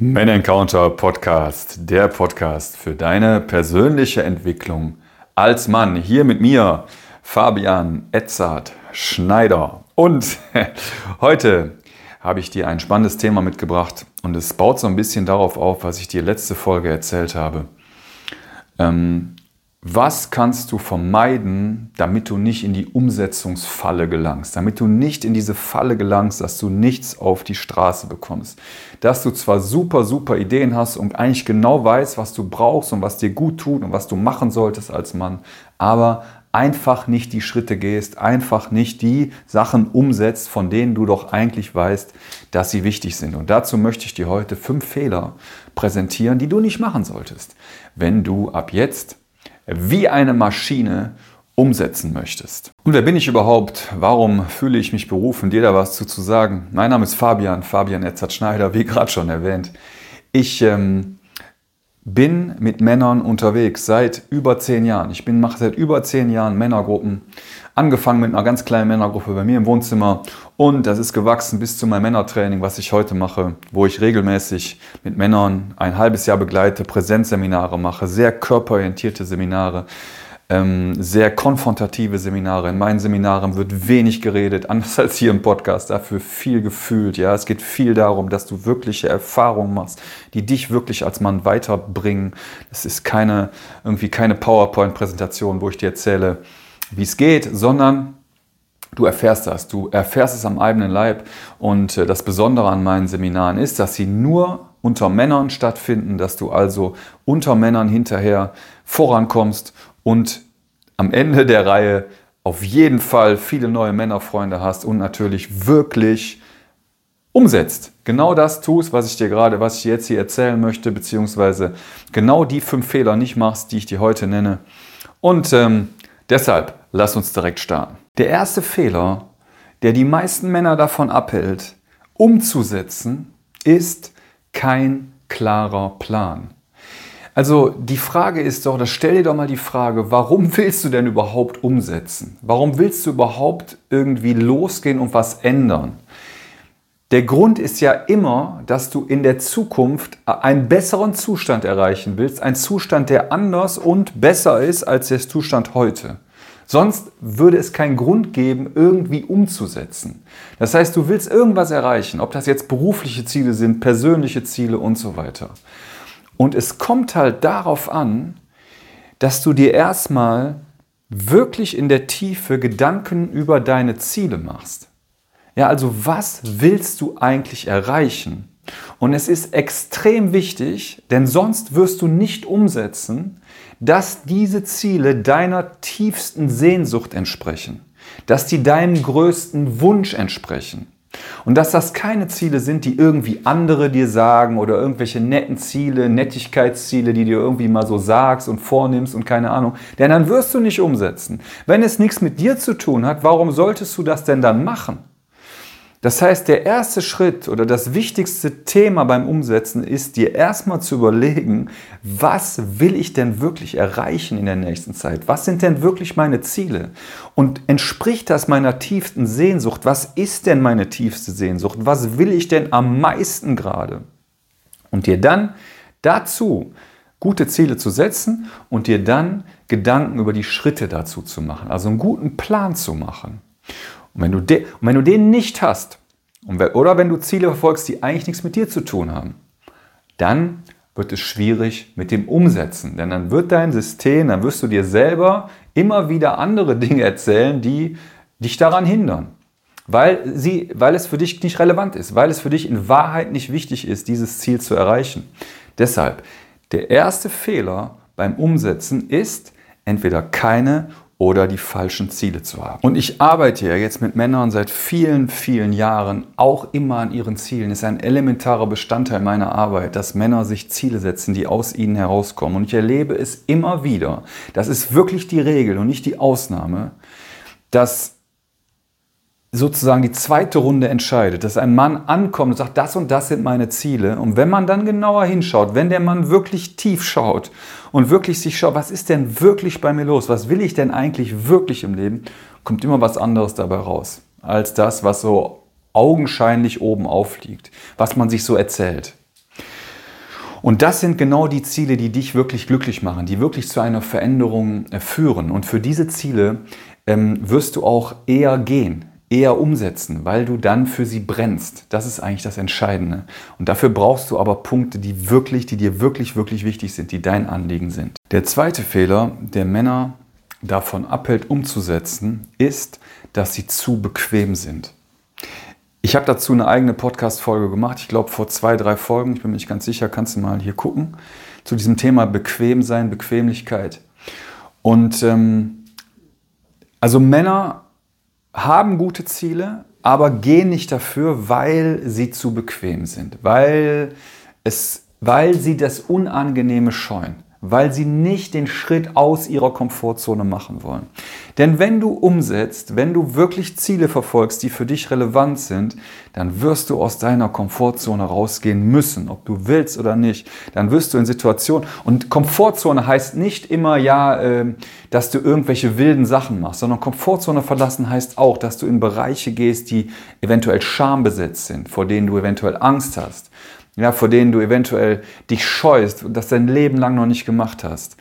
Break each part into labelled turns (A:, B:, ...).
A: Men Encounter Podcast, der Podcast für deine persönliche Entwicklung als Mann. Hier mit mir, Fabian Edzard Schneider. Und heute habe ich dir ein spannendes Thema mitgebracht und es baut so ein bisschen darauf auf, was ich dir letzte Folge erzählt habe. Ähm, was kannst du vermeiden, damit du nicht in die Umsetzungsfalle gelangst, damit du nicht in diese Falle gelangst, dass du nichts auf die Straße bekommst, dass du zwar super, super Ideen hast und eigentlich genau weißt, was du brauchst und was dir gut tut und was du machen solltest als Mann, aber einfach nicht die Schritte gehst, einfach nicht die Sachen umsetzt, von denen du doch eigentlich weißt, dass sie wichtig sind. Und dazu möchte ich dir heute fünf Fehler präsentieren, die du nicht machen solltest, wenn du ab jetzt wie eine Maschine umsetzen möchtest. Und wer bin ich überhaupt? Warum fühle ich mich berufen, dir da was zu, zu sagen? Mein Name ist Fabian, Fabian Etzert Schneider, wie gerade schon erwähnt. Ich ähm, bin mit Männern unterwegs seit über zehn Jahren. Ich bin, mache seit über zehn Jahren Männergruppen. Angefangen mit einer ganz kleinen Männergruppe bei mir im Wohnzimmer und das ist gewachsen bis zu meinem Männertraining, was ich heute mache, wo ich regelmäßig mit Männern ein halbes Jahr begleite, Präsenzseminare mache, sehr körperorientierte Seminare, ähm, sehr konfrontative Seminare. In meinen Seminaren wird wenig geredet, anders als hier im Podcast, dafür viel gefühlt. Ja, es geht viel darum, dass du wirkliche Erfahrungen machst, die dich wirklich als Mann weiterbringen. Es ist keine irgendwie keine PowerPoint-Präsentation, wo ich dir erzähle, wie es geht, sondern Du erfährst das, du erfährst es am eigenen Leib. Und äh, das Besondere an meinen Seminaren ist, dass sie nur unter Männern stattfinden, dass du also unter Männern hinterher vorankommst und am Ende der Reihe auf jeden Fall viele neue Männerfreunde hast und natürlich wirklich umsetzt. Genau das tust, was ich dir gerade, was ich jetzt hier erzählen möchte, beziehungsweise genau die fünf Fehler nicht machst, die ich dir heute nenne. Und ähm, deshalb lass uns direkt starten. Der erste Fehler, der die meisten Männer davon abhält, umzusetzen, ist kein klarer Plan. Also die Frage ist doch, das stell dir doch mal die Frage, warum willst du denn überhaupt umsetzen? Warum willst du überhaupt irgendwie losgehen und was ändern? Der Grund ist ja immer, dass du in der Zukunft einen besseren Zustand erreichen willst, einen Zustand, der anders und besser ist als der Zustand heute. Sonst würde es keinen Grund geben, irgendwie umzusetzen. Das heißt, du willst irgendwas erreichen, ob das jetzt berufliche Ziele sind, persönliche Ziele und so weiter. Und es kommt halt darauf an, dass du dir erstmal wirklich in der Tiefe Gedanken über deine Ziele machst. Ja, also was willst du eigentlich erreichen? Und es ist extrem wichtig, denn sonst wirst du nicht umsetzen, dass diese Ziele deiner tiefsten Sehnsucht entsprechen, dass die deinem größten Wunsch entsprechen. Und dass das keine Ziele sind, die irgendwie andere dir sagen oder irgendwelche netten Ziele, Nettigkeitsziele, die dir irgendwie mal so sagst und vornimmst und keine Ahnung. Denn dann wirst du nicht umsetzen. Wenn es nichts mit dir zu tun hat, warum solltest du das denn dann machen? Das heißt, der erste Schritt oder das wichtigste Thema beim Umsetzen ist, dir erstmal zu überlegen, was will ich denn wirklich erreichen in der nächsten Zeit? Was sind denn wirklich meine Ziele? Und entspricht das meiner tiefsten Sehnsucht? Was ist denn meine tiefste Sehnsucht? Was will ich denn am meisten gerade? Und dir dann dazu gute Ziele zu setzen und dir dann Gedanken über die Schritte dazu zu machen, also einen guten Plan zu machen. Und wenn du, de, und wenn du den nicht hast, oder wenn du Ziele verfolgst, die eigentlich nichts mit dir zu tun haben, dann wird es schwierig mit dem Umsetzen. Denn dann wird dein System, dann wirst du dir selber immer wieder andere Dinge erzählen, die dich daran hindern. Weil, sie, weil es für dich nicht relevant ist, weil es für dich in Wahrheit nicht wichtig ist, dieses Ziel zu erreichen. Deshalb, der erste Fehler beim Umsetzen ist, entweder keine oder die falschen Ziele zu haben. Und ich arbeite ja jetzt mit Männern seit vielen, vielen Jahren auch immer an ihren Zielen. Ist ein elementarer Bestandteil meiner Arbeit, dass Männer sich Ziele setzen, die aus ihnen herauskommen. Und ich erlebe es immer wieder, das ist wirklich die Regel und nicht die Ausnahme, dass sozusagen die zweite Runde entscheidet, dass ein Mann ankommt und sagt, das und das sind meine Ziele. Und wenn man dann genauer hinschaut, wenn der Mann wirklich tief schaut und wirklich sich schaut, was ist denn wirklich bei mir los? Was will ich denn eigentlich wirklich im Leben? Kommt immer was anderes dabei raus, als das, was so augenscheinlich oben aufliegt, was man sich so erzählt. Und das sind genau die Ziele, die dich wirklich glücklich machen, die wirklich zu einer Veränderung äh, führen. Und für diese Ziele ähm, wirst du auch eher gehen, eher umsetzen, weil du dann für sie brennst. Das ist eigentlich das Entscheidende. Und dafür brauchst du aber Punkte, die wirklich, die dir wirklich, wirklich wichtig sind, die dein Anliegen sind. Der zweite Fehler, der Männer davon abhält, umzusetzen, ist, dass sie zu bequem sind. Ich habe dazu eine eigene Podcast-Folge gemacht. Ich glaube, vor zwei, drei Folgen. Ich bin mir nicht ganz sicher. Kannst du mal hier gucken. Zu diesem Thema bequem sein, Bequemlichkeit. Und ähm, also Männer haben gute Ziele, aber gehen nicht dafür, weil sie zu bequem sind, weil, es, weil sie das Unangenehme scheuen weil sie nicht den Schritt aus ihrer Komfortzone machen wollen. Denn wenn du umsetzt, wenn du wirklich Ziele verfolgst, die für dich relevant sind, dann wirst du aus deiner Komfortzone rausgehen müssen, ob du willst oder nicht. Dann wirst du in Situationen, und Komfortzone heißt nicht immer ja, ähm, dass du irgendwelche wilden Sachen machst, sondern Komfortzone verlassen heißt auch, dass du in Bereiche gehst, die eventuell schambesetzt sind, vor denen du eventuell Angst hast ja, vor denen du eventuell dich scheust und das dein Leben lang noch nicht gemacht hast.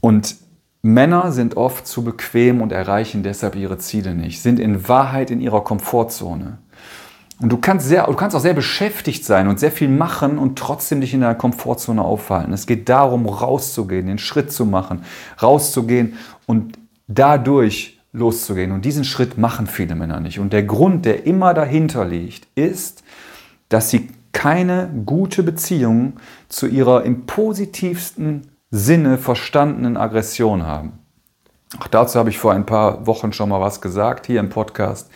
A: Und Männer sind oft zu bequem und erreichen deshalb ihre Ziele nicht, sind in Wahrheit in ihrer Komfortzone. Und du kannst, sehr, du kannst auch sehr beschäftigt sein und sehr viel machen und trotzdem dich in deiner Komfortzone aufhalten. Es geht darum, rauszugehen, den Schritt zu machen, rauszugehen und dadurch loszugehen. Und diesen Schritt machen viele Männer nicht. Und der Grund, der immer dahinter liegt, ist, dass sie keine gute Beziehung zu ihrer im positivsten Sinne verstandenen Aggression haben. Auch dazu habe ich vor ein paar Wochen schon mal was gesagt hier im Podcast.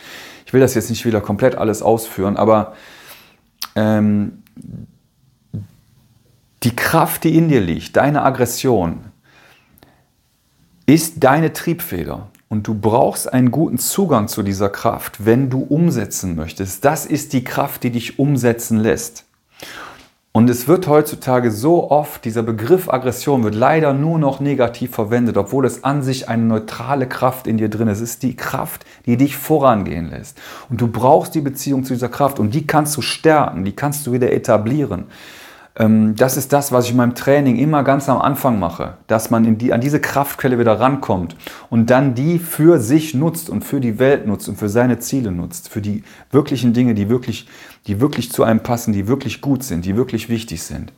A: Ich will das jetzt nicht wieder komplett alles ausführen, aber ähm, die Kraft, die in dir liegt, deine Aggression, ist deine Triebfeder. Und du brauchst einen guten Zugang zu dieser Kraft, wenn du umsetzen möchtest. Das ist die Kraft, die dich umsetzen lässt. Und es wird heutzutage so oft, dieser Begriff Aggression wird leider nur noch negativ verwendet, obwohl es an sich eine neutrale Kraft in dir drin ist. Es ist die Kraft, die dich vorangehen lässt. Und du brauchst die Beziehung zu dieser Kraft und die kannst du stärken, die kannst du wieder etablieren. Ähm, das ist das, was ich in meinem Training immer ganz am Anfang mache, dass man die, an diese Kraftquelle wieder rankommt und dann die für sich nutzt und für die Welt nutzt und für seine Ziele nutzt, für die wirklichen Dinge, die wirklich, die wirklich zu einem passen, die wirklich gut sind, die wirklich wichtig sind.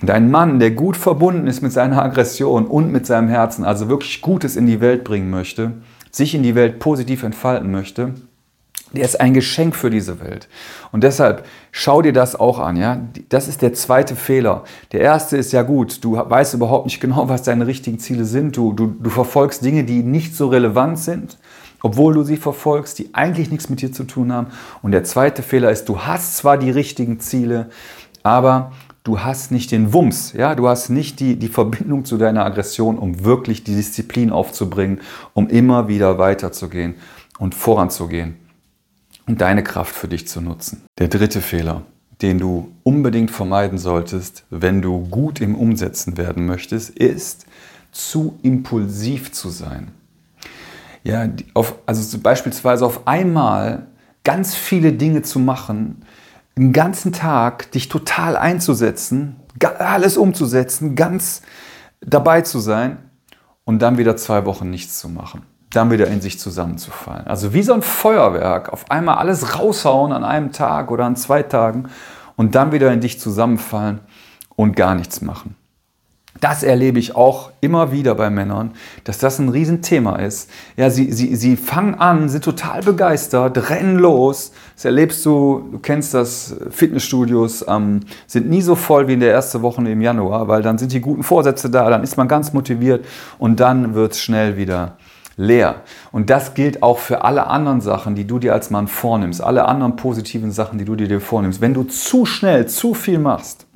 A: Und ein Mann, der gut verbunden ist mit seiner Aggression und mit seinem Herzen, also wirklich Gutes in die Welt bringen möchte, sich in die Welt positiv entfalten möchte, der ist ein Geschenk für diese Welt. Und deshalb schau dir das auch an. Ja? Das ist der zweite Fehler. Der erste ist ja gut, du weißt überhaupt nicht genau, was deine richtigen Ziele sind. Du, du, du verfolgst Dinge, die nicht so relevant sind, obwohl du sie verfolgst, die eigentlich nichts mit dir zu tun haben. Und der zweite Fehler ist, du hast zwar die richtigen Ziele, aber du hast nicht den Wumms, ja, du hast nicht die, die Verbindung zu deiner Aggression, um wirklich die Disziplin aufzubringen, um immer wieder weiterzugehen und voranzugehen und deine Kraft für dich zu nutzen. Der dritte Fehler, den du unbedingt vermeiden solltest, wenn du gut im Umsetzen werden möchtest, ist zu impulsiv zu sein. Ja, auf, also beispielsweise auf einmal ganz viele Dinge zu machen, den ganzen Tag dich total einzusetzen, alles umzusetzen, ganz dabei zu sein und dann wieder zwei Wochen nichts zu machen dann wieder in sich zusammenzufallen. Also wie so ein Feuerwerk, auf einmal alles raushauen an einem Tag oder an zwei Tagen und dann wieder in dich zusammenfallen und gar nichts machen. Das erlebe ich auch immer wieder bei Männern, dass das ein Riesenthema ist. Ja, sie, sie, sie fangen an, sind total begeistert, rennen los. Das erlebst du, du kennst das, Fitnessstudios ähm, sind nie so voll wie in der ersten Woche im Januar, weil dann sind die guten Vorsätze da, dann ist man ganz motiviert und dann wird es schnell wieder leer. Und das gilt auch für alle anderen Sachen, die du dir als Mann vornimmst, alle anderen positiven Sachen, die du dir vornimmst. Wenn du zu schnell zu viel machst,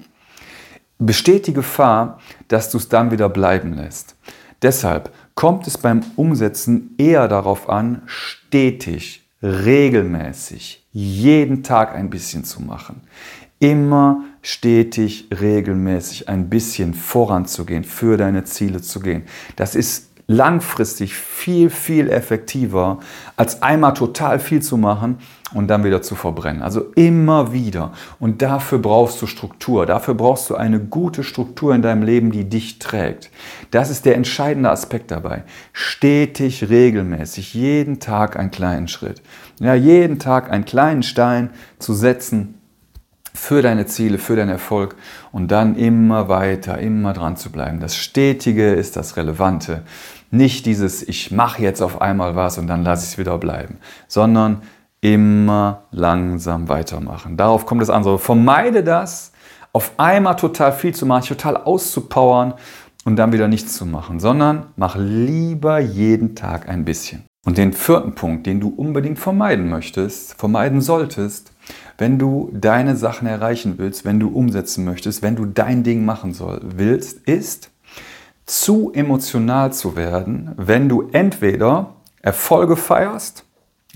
A: besteht die Gefahr, dass du es dann wieder bleiben lässt. Deshalb kommt es beim Umsetzen eher darauf an, stetig, regelmäßig, jeden Tag ein bisschen zu machen. Immer stetig, regelmäßig ein bisschen voranzugehen, für deine Ziele zu gehen. Das ist langfristig viel, viel effektiver, als einmal total viel zu machen und dann wieder zu verbrennen. Also immer wieder. Und dafür brauchst du Struktur. Dafür brauchst du eine gute Struktur in deinem Leben, die dich trägt. Das ist der entscheidende Aspekt dabei. Stetig, regelmäßig, jeden Tag einen kleinen Schritt. Ja, jeden Tag einen kleinen Stein zu setzen, für deine Ziele, für deinen Erfolg und dann immer weiter, immer dran zu bleiben. Das Stetige ist das Relevante. Nicht dieses, ich mache jetzt auf einmal was und dann lasse ich es wieder bleiben, sondern immer langsam weitermachen. Darauf kommt das an. So, vermeide das, auf einmal total viel zu machen, total auszupowern und dann wieder nichts zu machen, sondern mach lieber jeden Tag ein bisschen. Und den vierten Punkt, den du unbedingt vermeiden möchtest, vermeiden solltest, wenn du deine Sachen erreichen willst, wenn du umsetzen möchtest, wenn du dein Ding machen soll, willst, ist zu emotional zu werden, wenn du entweder Erfolge feierst,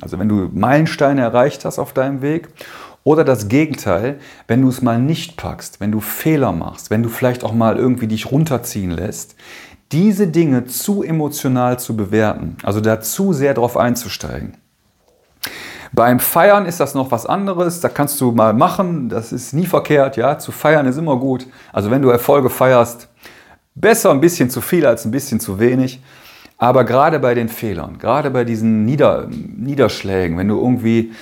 A: also wenn du Meilensteine erreicht hast auf deinem Weg, oder das Gegenteil, wenn du es mal nicht packst, wenn du Fehler machst, wenn du vielleicht auch mal irgendwie dich runterziehen lässt, diese Dinge zu emotional zu bewerten, also da zu sehr drauf einzusteigen. Beim Feiern ist das noch was anderes. Da kannst du mal machen. Das ist nie verkehrt. Ja, zu feiern ist immer gut. Also wenn du Erfolge feierst, besser ein bisschen zu viel als ein bisschen zu wenig. Aber gerade bei den Fehlern, gerade bei diesen Nieder Niederschlägen, wenn du irgendwie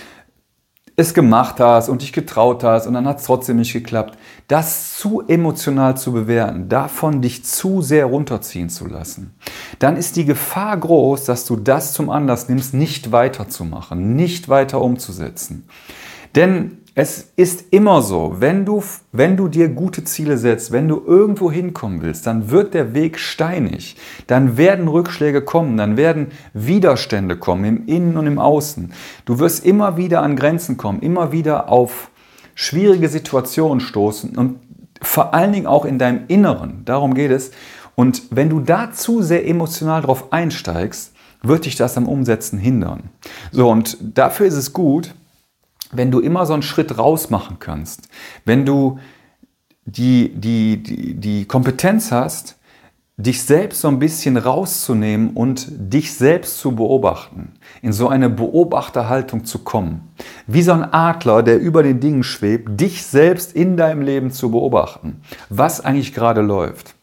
A: es gemacht hast und dich getraut hast und dann hat es trotzdem nicht geklappt, das zu emotional zu bewerten, davon dich zu sehr runterziehen zu lassen, dann ist die Gefahr groß, dass du das zum Anlass nimmst, nicht weiterzumachen, nicht weiter umzusetzen. Denn es ist immer so, wenn du, wenn du dir gute Ziele setzt, wenn du irgendwo hinkommen willst, dann wird der Weg steinig. Dann werden Rückschläge kommen, dann werden Widerstände kommen im Innen und im Außen. Du wirst immer wieder an Grenzen kommen, immer wieder auf schwierige Situationen stoßen und vor allen Dingen auch in deinem Inneren. Darum geht es. Und wenn du da zu sehr emotional drauf einsteigst, wird dich das am Umsetzen hindern. So, und dafür ist es gut, wenn du immer so einen Schritt raus machen kannst, wenn du die, die, die, die Kompetenz hast, dich selbst so ein bisschen rauszunehmen und dich selbst zu beobachten, in so eine Beobachterhaltung zu kommen. Wie so ein Adler, der über den Dingen schwebt, dich selbst in deinem Leben zu beobachten, was eigentlich gerade läuft.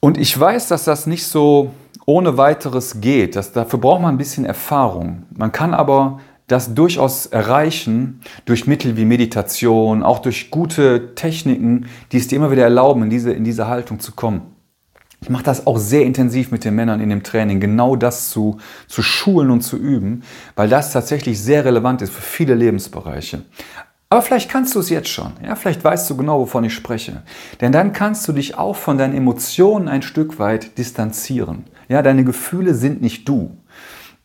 A: Und ich weiß, dass das nicht so ohne weiteres geht. Das, dafür braucht man ein bisschen Erfahrung. Man kann aber das durchaus erreichen durch Mittel wie Meditation, auch durch gute Techniken, die es dir immer wieder erlauben, in diese, in diese Haltung zu kommen. Ich mache das auch sehr intensiv mit den Männern in dem Training, genau das zu, zu schulen und zu üben, weil das tatsächlich sehr relevant ist für viele Lebensbereiche. Aber vielleicht kannst du es jetzt schon. Ja, vielleicht weißt du genau, wovon ich spreche. Denn dann kannst du dich auch von deinen Emotionen ein Stück weit distanzieren. Ja, deine Gefühle sind nicht du.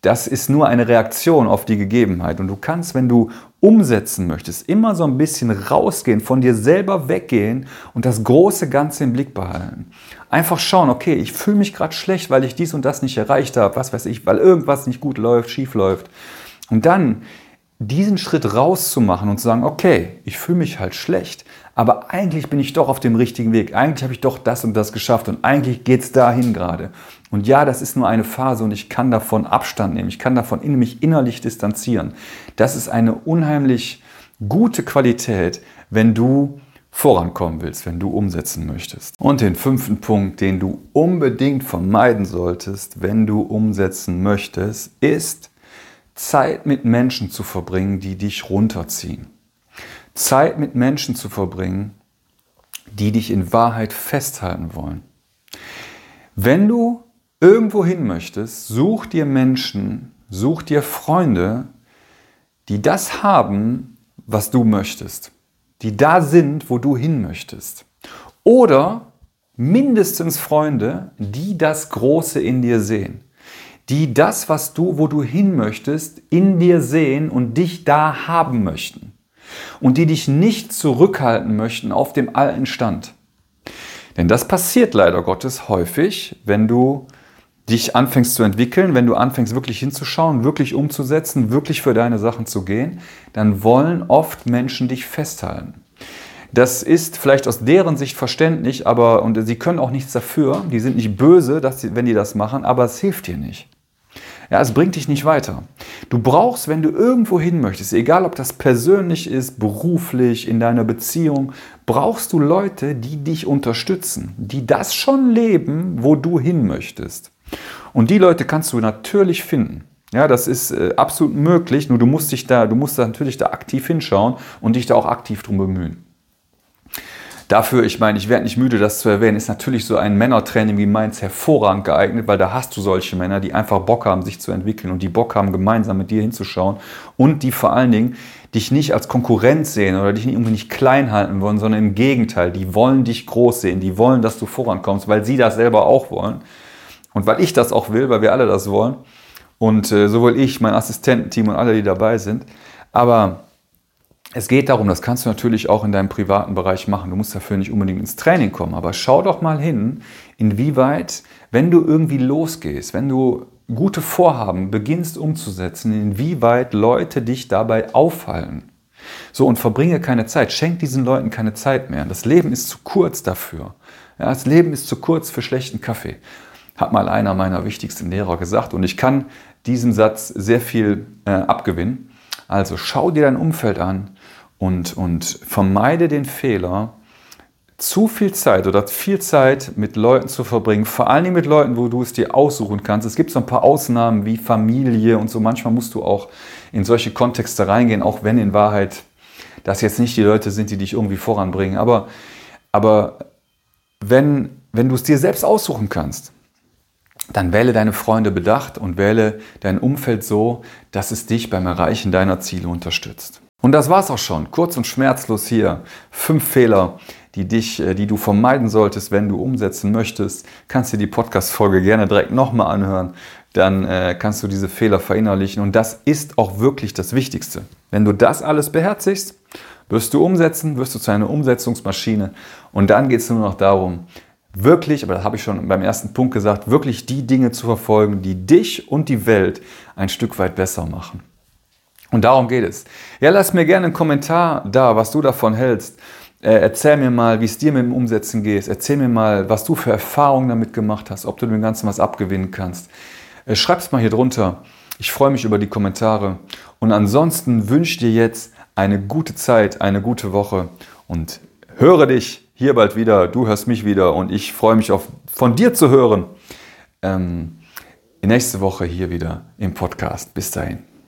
A: Das ist nur eine Reaktion auf die Gegebenheit. Und du kannst, wenn du umsetzen möchtest, immer so ein bisschen rausgehen, von dir selber weggehen und das große Ganze im Blick behalten. Einfach schauen, okay, ich fühle mich gerade schlecht, weil ich dies und das nicht erreicht habe, was weiß ich, weil irgendwas nicht gut läuft, schief läuft. Und dann diesen Schritt rauszumachen und zu sagen, okay, ich fühle mich halt schlecht, aber eigentlich bin ich doch auf dem richtigen Weg. Eigentlich habe ich doch das und das geschafft und eigentlich geht es dahin gerade. Und ja, das ist nur eine Phase und ich kann davon Abstand nehmen. Ich kann davon in mich innerlich distanzieren. Das ist eine unheimlich gute Qualität, wenn du vorankommen willst, wenn du umsetzen möchtest. Und den fünften Punkt, den du unbedingt vermeiden solltest, wenn du umsetzen möchtest, ist Zeit mit Menschen zu verbringen, die dich runterziehen. Zeit mit Menschen zu verbringen, die dich in Wahrheit festhalten wollen. Wenn du irgendwo hin möchtest, such dir Menschen, such dir Freunde, die das haben, was du möchtest, die da sind, wo du hin möchtest. Oder mindestens Freunde, die das Große in dir sehen, die das, was du, wo du hin möchtest, in dir sehen und dich da haben möchten und die dich nicht zurückhalten möchten auf dem alten Stand. Denn das passiert leider Gottes häufig, wenn du dich anfängst zu entwickeln, wenn du anfängst wirklich hinzuschauen, wirklich umzusetzen, wirklich für deine Sachen zu gehen, dann wollen oft Menschen dich festhalten. Das ist vielleicht aus deren Sicht verständlich, aber und sie können auch nichts dafür. Die sind nicht böse, dass sie, wenn die das machen, aber es hilft dir nicht. Ja, es bringt dich nicht weiter. Du brauchst, wenn du irgendwo hin möchtest, egal ob das persönlich ist, beruflich, in deiner Beziehung, brauchst du Leute, die dich unterstützen, die das schon leben, wo du hin möchtest. Und die Leute kannst du natürlich finden. Ja, das ist äh, absolut möglich, nur du musst dich da, du musst da natürlich da aktiv hinschauen und dich da auch aktiv drum bemühen. Dafür, ich meine, ich werde nicht müde, das zu erwähnen, ist natürlich so ein Männertraining wie meins hervorragend geeignet, weil da hast du solche Männer, die einfach Bock haben, sich zu entwickeln und die Bock haben, gemeinsam mit dir hinzuschauen und die vor allen Dingen dich nicht als Konkurrenz sehen oder dich irgendwie nicht klein halten wollen, sondern im Gegenteil, die wollen dich groß sehen, die wollen, dass du vorankommst, weil sie das selber auch wollen und weil ich das auch will, weil wir alle das wollen und äh, sowohl ich, mein Assistententeam und alle, die dabei sind. Aber es geht darum, das kannst du natürlich auch in deinem privaten Bereich machen. Du musst dafür nicht unbedingt ins Training kommen, aber schau doch mal hin, inwieweit, wenn du irgendwie losgehst, wenn du gute Vorhaben beginnst umzusetzen, inwieweit Leute dich dabei aufhalten. So, und verbringe keine Zeit. Schenk diesen Leuten keine Zeit mehr. Das Leben ist zu kurz dafür. Ja, das Leben ist zu kurz für schlechten Kaffee. Hat mal einer meiner wichtigsten Lehrer gesagt. Und ich kann diesem Satz sehr viel äh, abgewinnen. Also schau dir dein Umfeld an und, und vermeide den Fehler, zu viel Zeit oder viel Zeit mit Leuten zu verbringen, vor allem mit Leuten, wo du es dir aussuchen kannst. Es gibt so ein paar Ausnahmen wie Familie und so. Manchmal musst du auch in solche Kontexte reingehen, auch wenn in Wahrheit das jetzt nicht die Leute sind, die dich irgendwie voranbringen. Aber, aber wenn, wenn du es dir selbst aussuchen kannst, dann wähle deine Freunde bedacht und wähle dein Umfeld so, dass es dich beim Erreichen deiner Ziele unterstützt. Und das war's auch schon. Kurz und schmerzlos hier. Fünf Fehler, die dich, äh, die du vermeiden solltest, wenn du umsetzen möchtest. Kannst du die Podcast-Folge gerne direkt nochmal anhören. Dann äh, kannst du diese Fehler verinnerlichen. Und das ist auch wirklich das Wichtigste. Wenn du das alles beherzigst, wirst du umsetzen, wirst du zu einer Umsetzungsmaschine. Und dann geht es nur noch darum, wirklich, aber das habe ich schon beim ersten Punkt gesagt, wirklich die Dinge zu verfolgen, die dich und die Welt ein Stück weit besser machen. Und darum geht es. Ja, lass mir gerne einen Kommentar da, was du davon hältst. Äh, erzähl mir mal, wie es dir mit dem Umsetzen geht. Erzähl mir mal, was du für Erfahrungen damit gemacht hast, ob du dem Ganzen was abgewinnen kannst. Äh, schreib's mal hier drunter. Ich freue mich über die Kommentare. Und ansonsten wünsche dir jetzt eine gute Zeit, eine gute Woche und höre dich hier bald wieder, du hörst mich wieder und ich freue mich auf von dir zu hören. Ähm, nächste Woche hier wieder im Podcast. Bis dahin.